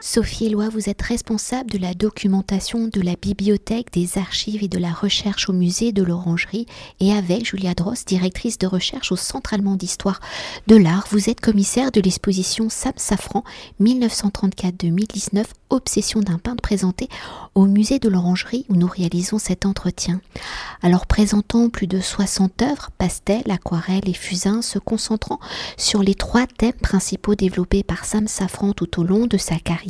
Sophie Éloi, vous êtes responsable de la documentation de la bibliothèque, des archives et de la recherche au musée de l'Orangerie et avec Julia Dross, directrice de recherche au Centre allemand d'histoire de l'art, vous êtes commissaire de l'exposition Sam Safran 1934-2019, Obsession d'un peintre présenté au musée de l'Orangerie où nous réalisons cet entretien. Alors présentant plus de 60 œuvres, pastels, aquarelles et fusains, se concentrant sur les trois thèmes principaux développés par Sam Safran tout au long de sa carrière,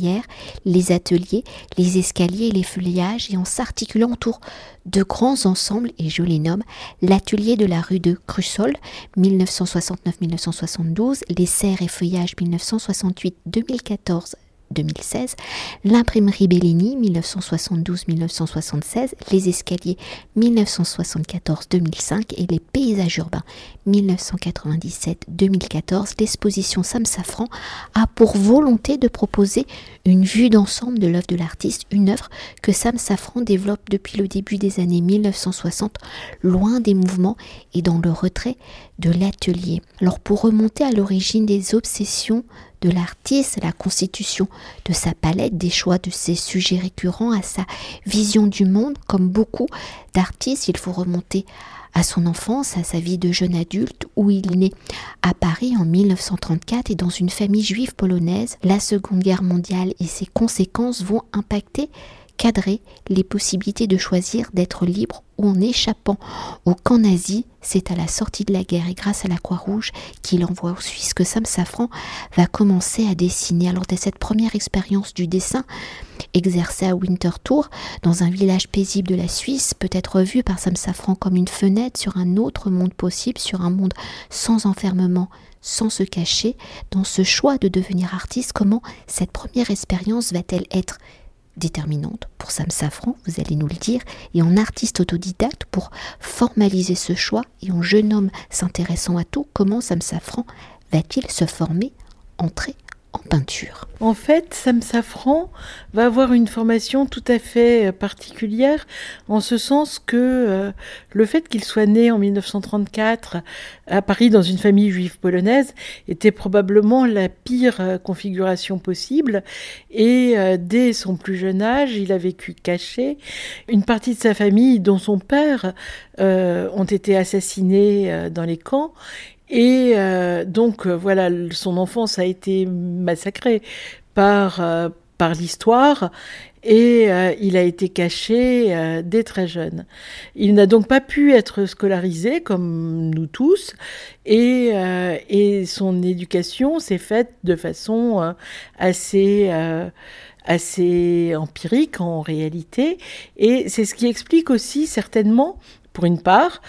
les ateliers, les escaliers et les feuillages, et en s'articulant autour de grands ensembles, et je les nomme l'atelier de la rue de Crussol 1969-1972, les serres et feuillages 1968-2014 2016, l'imprimerie Bellini 1972-1976, les escaliers 1974-2005 et les paysages urbains 1997-2014, l'exposition Sam Safran a pour volonté de proposer une vue d'ensemble de l'œuvre de l'artiste, une œuvre que Sam Safran développe depuis le début des années 1960, loin des mouvements et dans le retrait de l'atelier. Alors pour remonter à l'origine des obsessions de l'artiste, la constitution de sa palette, des choix de ses sujets récurrents, à sa vision du monde, comme beaucoup d'artistes, il faut remonter à son enfance, à sa vie de jeune adulte, où il naît à Paris en 1934 et dans une famille juive polonaise. La Seconde Guerre mondiale et ses conséquences vont impacter cadrer les possibilités de choisir d'être libre ou en échappant au camp nazi. C'est à la sortie de la guerre et grâce à la Croix-Rouge qu'il envoie aux Suisses que Sam Safran va commencer à dessiner. Alors de cette première expérience du dessin exercée à Winterthur, dans un village paisible de la Suisse, peut être vue par Sam Safran comme une fenêtre sur un autre monde possible, sur un monde sans enfermement, sans se cacher. Dans ce choix de devenir artiste, comment cette première expérience va-t-elle être déterminante pour Sam Safran, vous allez nous le dire, et en artiste autodidacte pour formaliser ce choix, et en jeune homme s'intéressant à tout, comment Sam Safran va-t-il se former, entrer en fait, Sam Safran va avoir une formation tout à fait euh, particulière, en ce sens que euh, le fait qu'il soit né en 1934 à Paris dans une famille juive polonaise était probablement la pire euh, configuration possible. Et dès son plus jeune âge, il a vécu caché. Une partie de sa famille, dont son père, ont été assassinés dans les camps. Et euh, donc euh, voilà, son enfance a été massacrée par, euh, par l'histoire et il a été caché dès très jeune. Il n'a donc pas pu être scolarisé comme nous tous et, et son éducation s'est faite de façon assez assez empirique en réalité et c'est ce qui explique aussi certainement pour une part,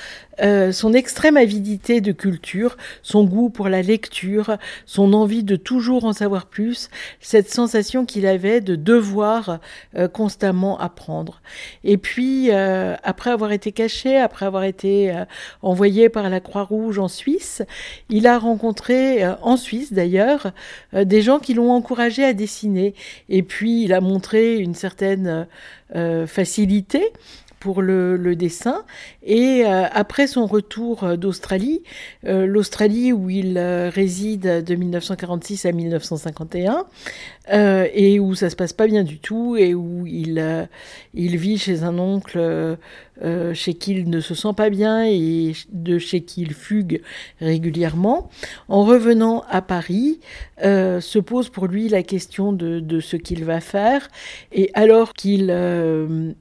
euh, son extrême avidité de culture, son goût pour la lecture, son envie de toujours en savoir plus, cette sensation qu'il avait de devoir euh, constamment apprendre. Et puis, euh, après avoir été caché, après avoir été envoyé par la Croix-Rouge en Suisse, il a rencontré, en Suisse d'ailleurs, des gens qui l'ont encouragé à dessiner. Et puis, il a montré une certaine facilité pour le, dessin. Et euh, après son retour euh, d'Australie, euh, l'Australie où il réside de 1946 à 1951, et où ça se passe pas bien du tout, et où il, il vit chez un oncle chez qui il ne se sent pas bien et de chez qui il fugue régulièrement. En revenant à Paris, se pose pour lui la question de, de ce qu'il va faire, et alors qu'il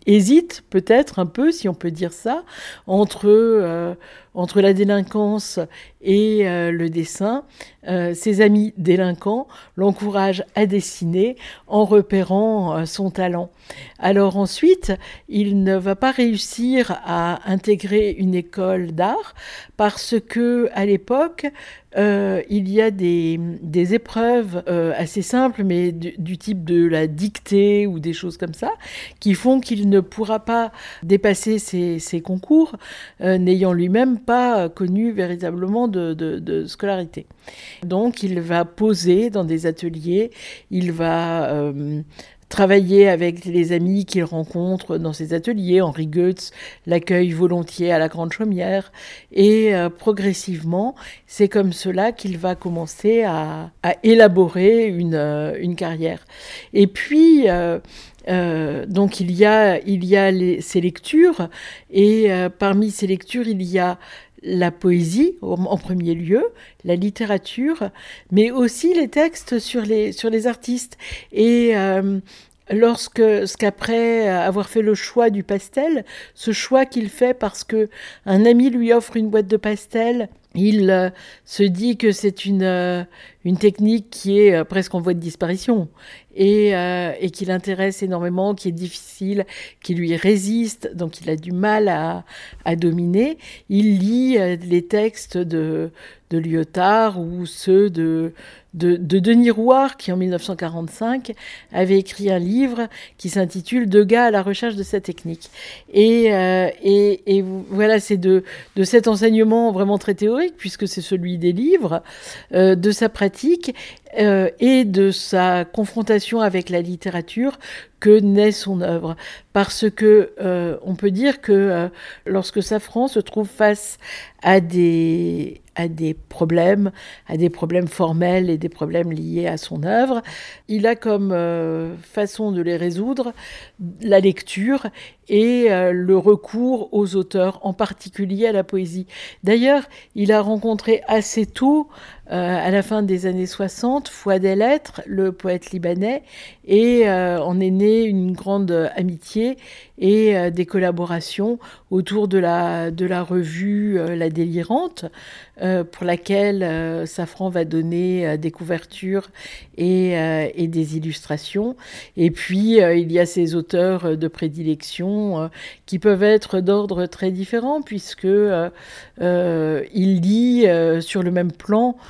hésite peut-être un peu, si on peut dire ça, entre, euh, entre la délinquance et euh, le dessin. Euh, ses amis délinquants l'encouragent à dessiner en repérant son talent. Alors ensuite, il ne va pas réussir à intégrer une école d'art parce que à l'époque, euh, il y a des, épreuves euh, assez simples, mais du, type de la dictée ou des choses comme ça, qui font qu'il ne pourra pas dépasser ses, concours, euh, n'ayant lui-même connu véritablement de, scolarité. Donc il va poser dans des ateliers, il va travailler avec les amis qu'il rencontre dans ses ateliers. Henri Goetz l'accueille volontiers à la Grande Chaumière. Et euh, progressivement, c'est comme cela qu'il va commencer à, élaborer une, euh, une, carrière. Et puis, euh, donc il y a, il y a ces lectures, et parmi ces lectures, il y a la poésie en premier lieu, la littérature, mais aussi les textes sur les, sur les artistes. Et euh, lorsque, ce qu'après avoir fait le choix du pastel, ce choix qu'il fait parce que un ami lui offre une boîte de pastel, il euh, se dit que c'est une, euh, une technique qui est presque en voie de disparition et, euh, et qui l'intéresse énormément, qui est difficile, qui lui résiste, donc il a du mal à, à dominer. Il lit euh, les textes de, de Lyotard ou ceux de, de, de, Denis Rouard, qui en 1945 avait écrit un livre qui s'intitule Deux gars à la recherche de sa technique. Et, euh, et, et voilà, c'est de, de cet enseignement vraiment très théorique, puisque c'est celui des livres, euh, de sa pratique euh, et de sa confrontation avec la littérature que naît son œuvre. Parce que euh, on peut dire que lorsque Safran se trouve face à des, à des problèmes, à des problèmes formels et des problèmes liés à son œuvre, il a comme façon de les résoudre la lecture et le recours aux auteurs, en particulier à la poésie. D'ailleurs, il a rencontré assez tôt euh, à la fin des années 60, Fouad El Lettres, le poète libanais, et euh, en est née une grande amitié et euh, des collaborations autour de la, de la revue La Délirante, pour laquelle Safran va donner des couvertures et, et, des illustrations. Et puis, il y a ces auteurs de prédilection qui peuvent être d'ordre très différent, puisque il lit sur le même plan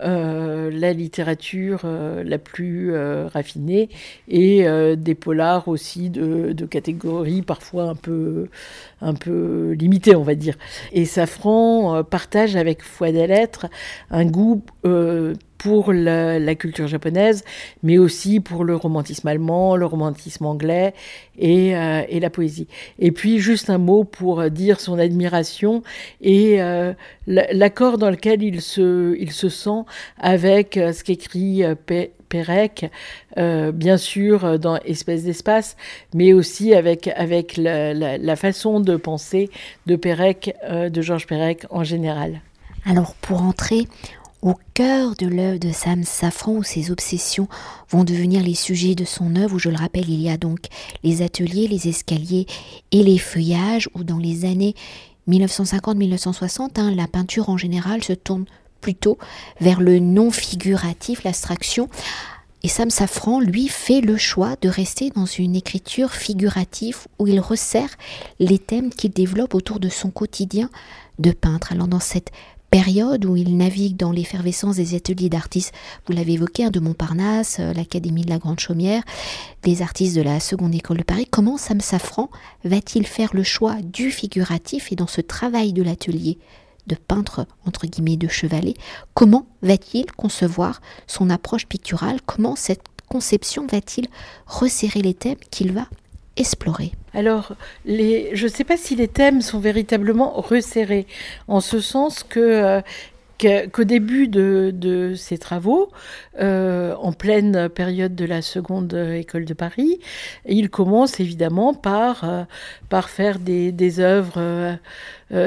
euh, la littérature euh, la plus euh, raffinée et des polars aussi de, de, catégorie parfois un peu, un peu limitée, on va dire. Et Safran partage avec Foi des Lettres un goût pour la, culture japonaise, mais aussi pour le romantisme allemand, le romantisme anglais et, et, la poésie. Et puis juste un mot pour dire son admiration et l'accord dans lequel il se, il se sent avec euh, ce qu'écrit Pérec, euh, bien sûr dans Espèce d'espace, mais aussi avec, avec la, façon de penser de Pérec, de Georges Pérec en général. Alors pour entrer au cœur de l'œuvre de Sam Safran où ses obsessions vont devenir les sujets de son œuvre, où je le rappelle, il y a donc les ateliers, les escaliers et les feuillages, où dans les années 1950-1960, hein, la peinture en général se tourne plutôt vers le non figuratif, l'abstraction. Et Sam Safran, lui, fait le choix de rester dans une écriture figurative où il resserre les thèmes qu'il développe autour de son quotidien de peintre. Alors dans cette période où il navigue dans l'effervescence des ateliers d'artistes, vous l'avez évoqué, hein, de Montparnasse, euh, l'Académie de la Grande Chaumière, des artistes de la Seconde École de Paris, comment Sam Safran va-t-il faire le choix du figuratif et dans ce travail de l'atelier de peintre, entre guillemets, de chevalet, comment va-t-il concevoir son approche picturale, comment cette conception va-t-il resserrer les thèmes qu'il va explorer? Alors, les, je ne sais pas si les thèmes sont véritablement resserrés, en ce sens que euh, qu'au début de, de travaux, euh, en pleine période de la seconde école de Paris, il commence évidemment par, euh, par faire des, des œuvres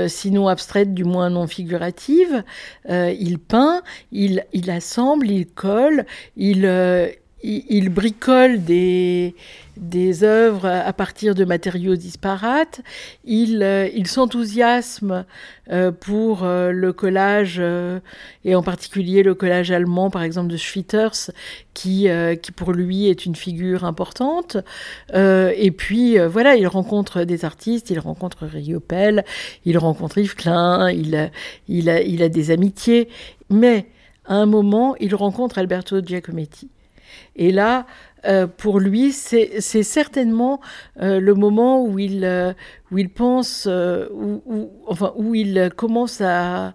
sinon abstraites, du moins non figuratives. il peint, il, il assemble, il colle, il, il, bricole des, œuvres à partir de matériaux disparates. Il, euh, s'enthousiasme euh, pour euh, le collage, et en particulier le collage allemand, par exemple, de Schwitters, qui, pour lui est une figure importante. et puis, voilà, il rencontre des artistes, il rencontre Riopel, il rencontre Yves Klein, il a des amitiés. Mais à un moment, il rencontre Alberto Giacometti. Et là, euh, pour lui, c'est certainement euh, le moment où il, euh, où il pense, où, enfin, où il commence à,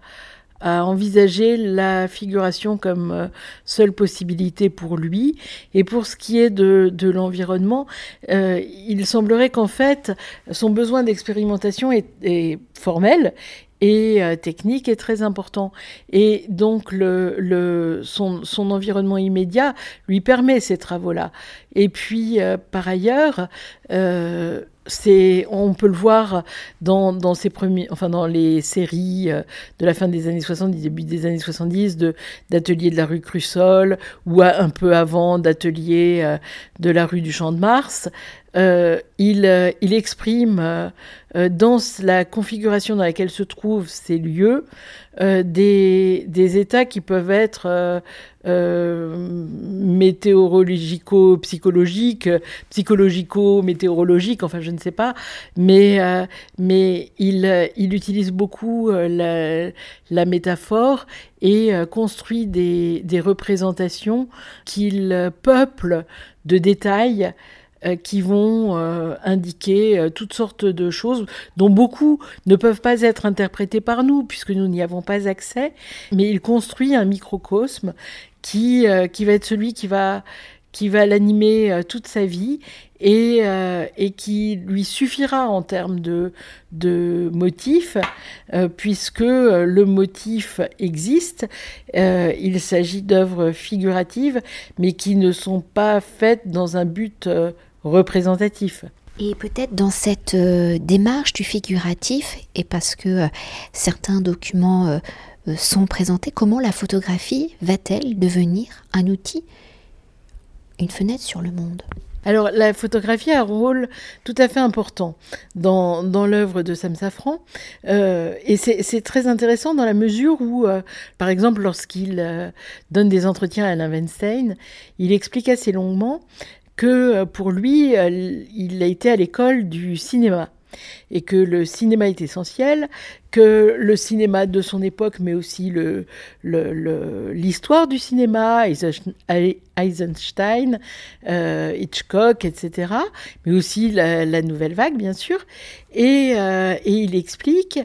a envisagé la figuration comme seule possibilité pour lui. Et pour ce qui est de, l'environnement, euh, il semblerait qu'en fait, son besoin d'expérimentation est, formel et euh, technique est très important. Et donc son, environnement immédiat lui permet ces travaux-là. Et puis par ailleurs, c'est, on peut le voir dans, dans, premiers, enfin dans les séries euh, de la fin des années 70, début des années 70, de, d'ateliers de la rue Crussol, ou un peu avant d'ateliers euh, de la rue du Champ de Mars. Euh, il, il, exprime dans la configuration dans laquelle se trouvent ces lieux des, états qui peuvent être météorologico-psychologiques, psychologico-météorologiques, enfin je ne sais pas, mais, euh, il, il, utilise beaucoup euh, la, métaphore et euh, construit des représentations qu'il peuple de détails qui vont indiquer toutes sortes de choses dont beaucoup ne peuvent pas être interprétées par nous puisque nous n'y avons pas accès, mais il construit un microcosme qui, qui va être celui qui va qui va l'animer euh, toute sa vie et, euh, et, qui lui suffira en termes de, de motif, euh, puisque le motif existe. il s'agit d'œuvres figuratives, mais qui ne sont pas faites dans un but représentatif. Et peut-être dans cette démarche du figuratif, et parce que certains documents sont présentés, comment la photographie va-t-elle devenir un outil une fenêtre sur le monde? Alors la photographie a un rôle tout à fait important dans, dans l'œuvre de Sam Safran. Euh, et c'est très intéressant dans la mesure où, euh, par exemple, lorsqu'il euh, donne des entretiens à Alain Weinstein, il explique assez longuement que pour lui, il a été à l'école du cinéma et que le cinéma est essentiel, que le cinéma de son époque, mais aussi l'histoire du cinéma, Eisenstein, euh, Hitchcock, etc., mais aussi la, nouvelle vague, bien sûr. Et, euh, il explique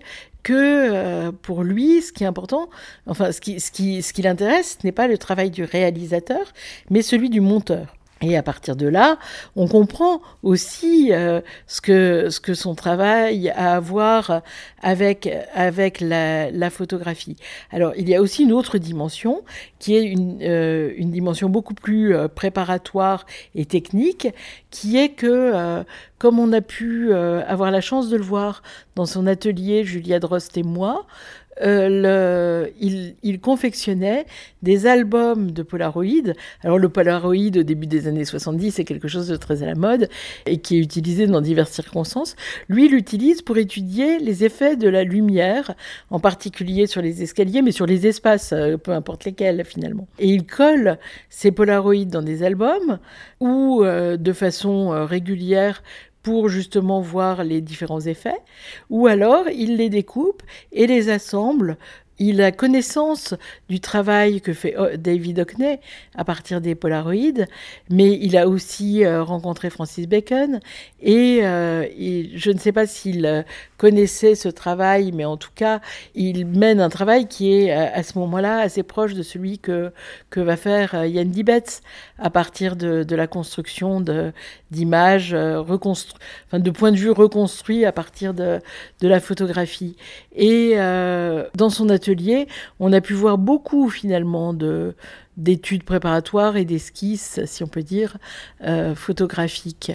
que euh, pour lui, ce qui est important, enfin, ce qui l'intéresse, ce n'est pas le travail du réalisateur, mais celui du monteur. Et à partir de là, on comprend aussi euh, ce, que, ce que son travail a à voir avec, avec la, la, photographie. Alors, il y a aussi une autre dimension, qui est une, euh, une dimension beaucoup plus euh, préparatoire et technique, qui est que, comme on a pu avoir la chance de le voir dans son atelier, Julia Drost et moi, euh, il, confectionnait des albums de Polaroid. Alors le Polaroid au début des années 70 c'est quelque chose de très à la mode et qui est utilisé dans diverses circonstances. Lui, il l'utilise pour étudier les effets de la lumière, en particulier sur les escaliers, mais sur les espaces, euh, peu importe lesquels finalement. Et il colle ces Polaroids dans des albums ou euh, de façon régulière pour justement voir les différents effets, ou alors il les découpe et les assemble il a connaissance du travail que fait oh, David Hockney à partir des Polaroids, mais il a aussi euh, rencontré Francis Bacon et, euh, je ne sais pas s'il euh, connaissait ce travail, mais en tout cas, il mène un travail qui est à ce moment-là assez proche de celui que, que va faire Yann Dibetz à partir de, la construction d'images, enfin, de points de vue reconstruits à partir de, de la photographie. Et dans son on a pu voir beaucoup finalement de d'études préparatoires et d'esquisses, si on peut dire, euh, photographiques.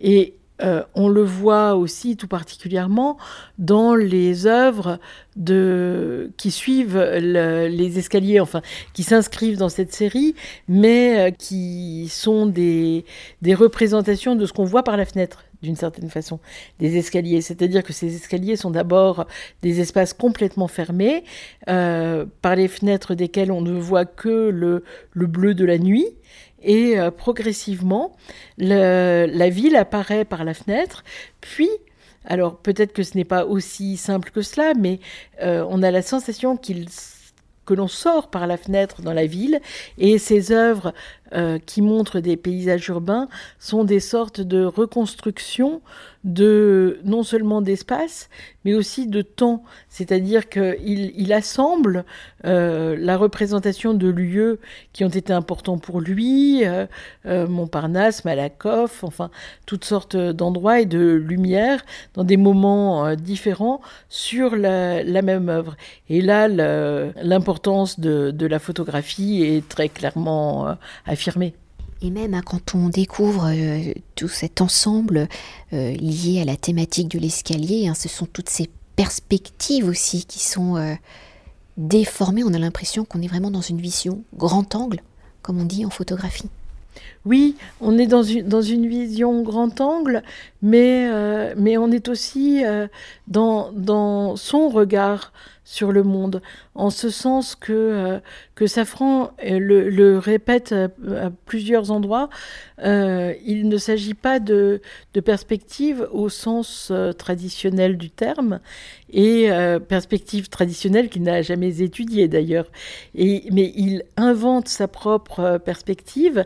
Et euh, on le voit aussi tout particulièrement dans les œuvres qui suivent les escaliers, enfin, qui s'inscrivent dans cette série, mais euh, qui sont des représentations de ce qu'on voit par la fenêtre d'une certaine façon, des escaliers. C'est-à-dire que ces escaliers sont d'abord des espaces complètement fermés, euh, par les fenêtres desquelles on ne voit que le, le bleu de la nuit. Et euh, progressivement, la ville apparaît par la fenêtre, puis alors peut-être que ce n'est pas aussi simple que cela, mais euh, on a la sensation qu'il que l'on sort par la fenêtre dans la ville et ces œuvres qui montrent des paysages urbains sont des sortes de reconstructions de non seulement d'espace, mais aussi de temps. C'est-à-dire qu'il il assemble euh, la représentation de lieux qui ont été importants pour lui, euh, euh, Montparnasse, Malakoff, enfin toutes sortes d'endroits et de lumières dans des moments différents sur la, même œuvre. Et là, l'importance de, la photographie est très clairement affirmée. Et même hein, quand on découvre euh, tout cet ensemble euh, lié à la thématique de l'escalier, hein, ce sont toutes ces perspectives aussi qui sont euh, déformées. On a l'impression qu'on est vraiment dans une vision grand angle, comme on dit en photographie. Oui, on est dans une, dans une vision grand angle, mais, mais on est aussi dans, dans son regard sur le monde, en ce sens que, euh, que Safran euh, le, répète à, plusieurs endroits, euh, il ne s'agit pas de, de, perspective au sens traditionnel du terme, et perspective traditionnelle qu'il n'a jamais étudiée d'ailleurs. mais il invente sa propre perspective,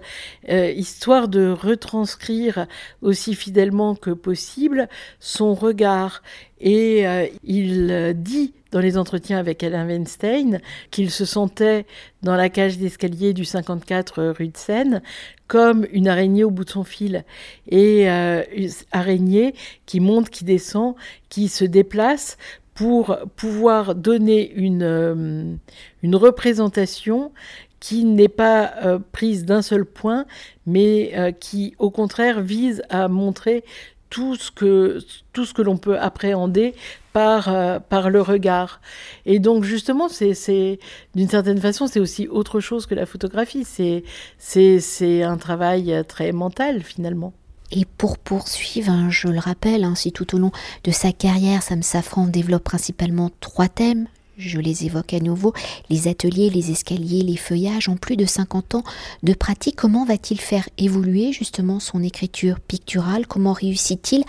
histoire de retranscrire aussi fidèlement que possible son regard. Et il dit dans les entretiens avec Alain Weinstein qu'il se sentait dans la cage d'escalier du 54 rue de Seine comme une araignée au bout de son fil. Et euh, une araignée qui monte, qui descend, qui se déplace pour pouvoir donner une, euh, représentation qui n'est pas euh, prise d'un seul point, mais qui au contraire vise à montrer tout ce que, tout ce que l'on peut appréhender par, euh, par le regard. Et donc justement, c'est, d'une certaine façon, c'est aussi autre chose que la photographie. C'est, un travail très mental finalement. Et pour poursuivre, hein, je le rappelle, ainsi si tout au long de sa carrière, Sam Safran développe principalement trois thèmes je les évoque à nouveau, les ateliers, les escaliers, les feuillages ont plus de 50 ans de pratique. Comment va-t-il faire évoluer justement son écriture picturale? Comment réussit-il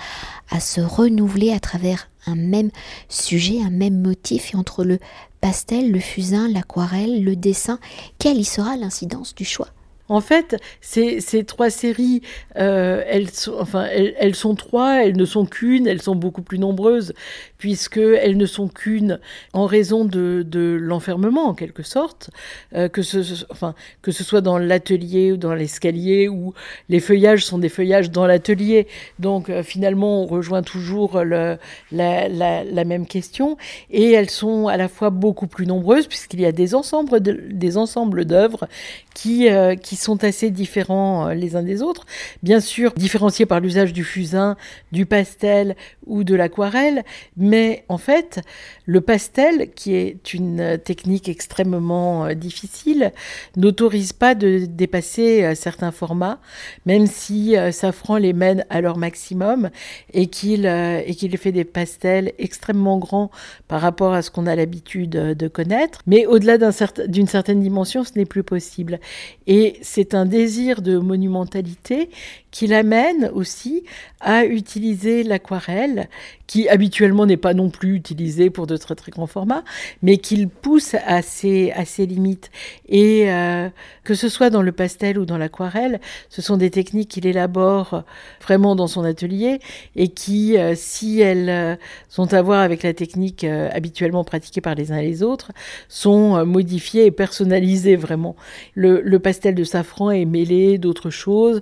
à se renouveler à travers un même sujet, un même motif? Et entre le pastel, le fusain, l'aquarelle, le dessin Quelle y sera l'incidence du choix? En fait, ces, trois séries, euh, elles, sont, trois, elles ne sont qu'une, elles sont beaucoup plus nombreuses, puisqu'elles ne sont qu'une en raison de, l'enfermement, en quelque sorte, euh, que, ce, soit dans l'atelier ou dans l'escalier, ou les feuillages sont des feuillages dans l'atelier. Donc, euh, finalement, on rejoint toujours la, la, même question. Et elles sont à la fois beaucoup plus nombreuses, puisqu'il y a des ensembles d'œuvres qui, qui qui sont assez différents euh, les uns des autres. Bien sûr, différenciés par l'usage du fusain, du pastel ou de l'aquarelle, mais en fait, le pastel, qui est une technique extrêmement euh, difficile, n'autorise pas de dépasser euh, certains formats, même si Safran les mène à leur maximum et qu'il et qu'il fait des pastels extrêmement grands par rapport à ce qu'on a l'habitude de connaître. Mais au-delà d'une certaine dimension, ce n'est plus possible. Et c'est un désir de monumentalité qui l'amène aussi à utiliser l'aquarelle, qui habituellement n'est pas non plus utilisée pour de très très grands formats, mais qu'il pousse à ses, à ses limites. Et euh, que ce soit dans le pastel ou dans l'aquarelle, ce sont des techniques qu'il élabore vraiment dans son atelier et qui, euh, si elles euh, sont à voir avec la technique habituellement pratiquée par les uns et les autres, sont modifiées et personnalisées vraiment. Le, pastel de safran est mêlé d'autres choses.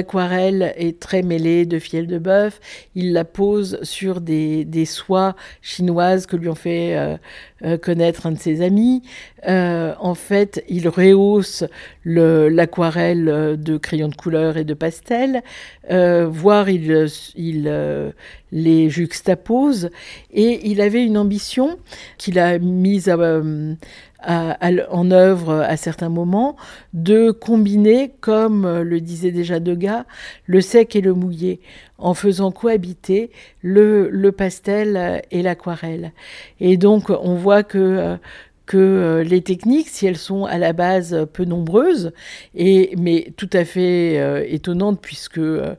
L'aquarelle est très mêlée de fiel de bœuf. Il la pose sur des, soies chinoises que lui ont fait euh, euh, connaître un de ses amis. Euh, en fait, il rehausse l'aquarelle de crayons de couleur et de pastel, voire il, il les juxtapose. Et il avait une ambition qu'il a mise à en œuvre à certains moments, de combiner, comme le disait déjà Degas, le sec et le mouillé, en faisant cohabiter le, le pastel et l'aquarelle. Et donc on voit que que euh, les techniques, si elles sont à la base peu nombreuses, et, mais tout à fait euh, étonnantes, puisque euh,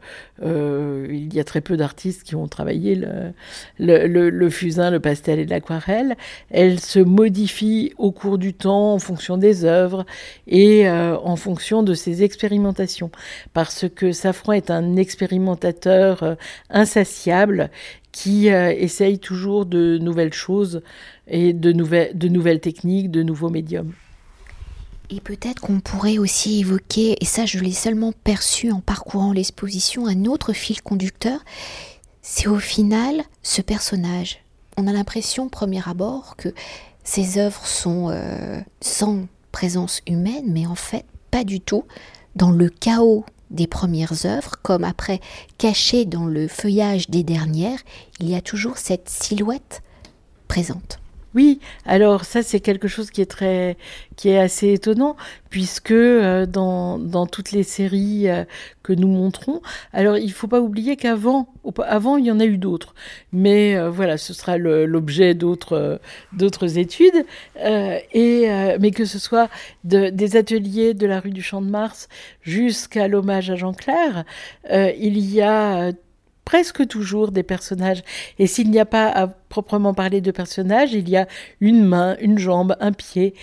il y a très peu d'artistes qui ont travaillé le, le, le, fusain, le pastel et l'aquarelle, elles se modifient au cours du temps en fonction des œuvres et en fonction de ces expérimentations. Parce que Safran est un expérimentateur insatiable qui essaye toujours de nouvelles choses et de nouvelles, de nouvelles techniques, de nouveaux médiums. Et peut-être qu'on pourrait aussi évoquer, et ça je l'ai seulement perçu en parcourant l'exposition, un autre fil conducteur, c'est au final ce personnage. On a l'impression, premier abord, que ces œuvres sont euh, sans présence humaine, mais en fait pas du tout. Dans le chaos des premières œuvres, comme après caché dans le feuillage des dernières, il y a toujours cette silhouette présente. Oui, alors ça c'est quelque chose qui est très, qui est assez étonnant puisque euh, dans, dans, toutes les séries euh, que nous montrons, alors il faut pas oublier qu'avant, avant il y en a eu d'autres, mais euh, voilà, ce sera l'objet d'autres d'autres études. Et mais que ce soit de, des ateliers de la rue du Champ de Mars jusqu'à l'hommage à Jean Clair, il y a presque toujours des personnages. Et s'il n'y a pas à proprement parler de personnages, il y a une main, une jambe, un pied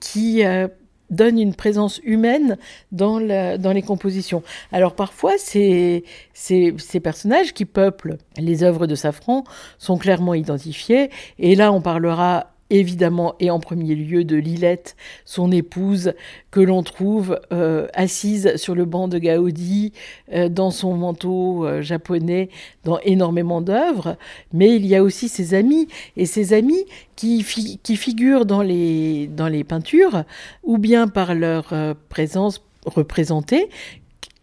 qui euh, donne une présence humaine dans, dans les compositions. Alors parfois, ces, ces, ces, personnages qui peuplent les œuvres de Safran sont clairement identifiés. Et là, on parlera évidemment et en premier lieu de Lilette, son épouse, que l'on trouve euh, assise sur le banc de Gaudi, euh, dans son manteau euh, japonais, dans énormément d'œuvres, mais il y a aussi ses amis, et ses amis qui, qui figurent dans les, dans les peintures, ou bien par leur présence représentée,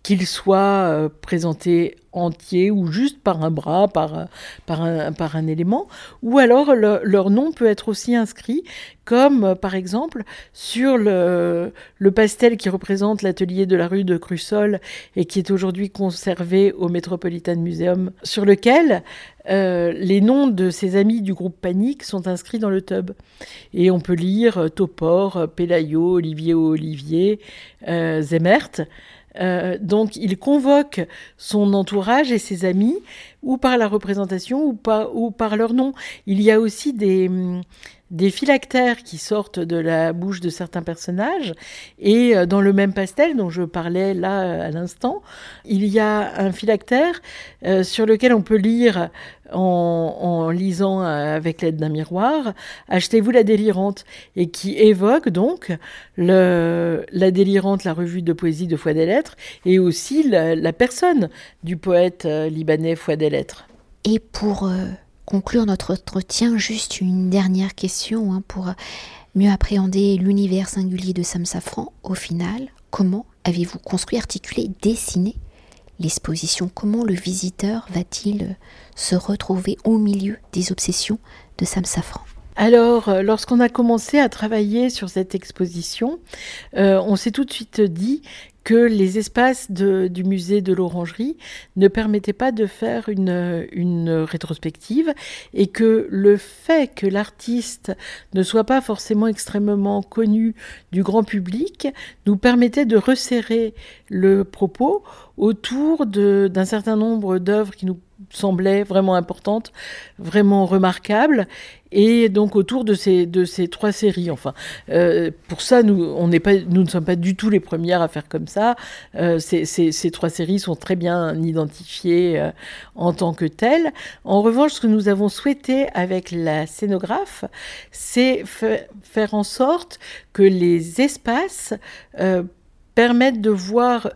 qu'ils soient présentés entier ou juste par un bras, par, par, un, par un élément, ou alors leur nom peut être aussi inscrit comme par exemple sur le, le pastel qui représente l'atelier de la rue de Crussol et qui est aujourd'hui conservé au Metropolitan Museum, sur lequel euh, les noms de ses amis du groupe Panique sont inscrits dans le tub. Et on peut lire Topor, Pelayo, Olivier Olivier, euh, Zemert. Euh, donc il convoque son entourage et ses amis, ou par la représentation, ou, par leur nom. Il y a aussi des, hum, des phylactères qui sortent de la bouche de certains personnages. Et euh, dans le même pastel dont je parlais là euh, à l'instant, il y a un phylactère sur lequel on peut lire en, lisant avec l'aide d'un miroir, achetez-vous la délirante, et qui évoque donc le, la délirante, la revue de poésie de Foi des Lettres, et aussi la, personne du poète libanais Foi des Lettres. Et pour conclure notre entretien, juste une dernière question hein, pour mieux appréhender l'univers singulier de Sam Safran. Au final, comment avez-vous construit, articulé, dessiné l'exposition Comment le visiteur va-t-il se retrouver au milieu des obsessions de Sam Safran alors, euh, lorsqu'on a commencé à travailler sur cette exposition, euh, on s'est tout de suite dit que les espaces du musée de l'Orangerie ne permettaient pas de faire une, une, rétrospective et que le fait que l'artiste ne soit pas forcément extrêmement connu du grand public nous permettait de resserrer le propos autour d'un certain nombre d'œuvres qui nous semblait vraiment importante, vraiment remarquable, et donc autour de ces, trois séries. Enfin, euh, pour ça, nous, on pas, nous ne sommes pas du tout les premières à faire comme ça. Euh, ces, trois séries sont très bien identifiées euh, en tant que telles. En revanche, ce que nous avons souhaité avec la scénographe, c'est faire en sorte que les espaces permettent de voir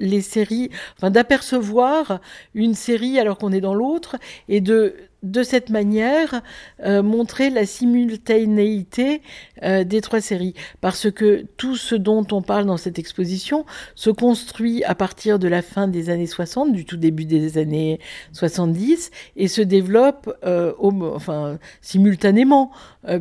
les séries, enfin d'apercevoir une série alors qu'on est dans l'autre et de de cette manière euh, montrer la simultanéité euh, des trois séries. Parce que tout ce dont on parle dans cette exposition se construit à partir de la fin des années 60, du tout début des années 70, et se développe euh, enfin, simultanément,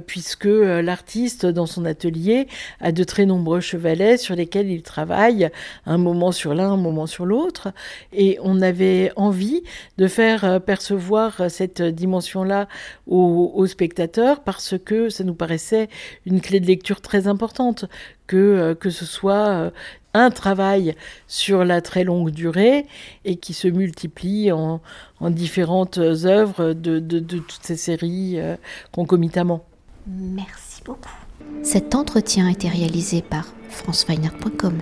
puisque l'artiste, dans son atelier, a de très nombreux chevalets sur lesquels il travaille, un moment sur l'un, un moment sur l'autre. Et on avait envie de faire percevoir cette dimension-là aux, spectateurs parce que ça nous paraissait une clé de lecture très importante que, euh, que ce soit euh, un travail sur la très longue durée et qui se multiplie en, différentes œuvres de, toutes ces séries euh, concomitamment. Merci beaucoup. Cet entretien a été réalisé par franceweiner.com.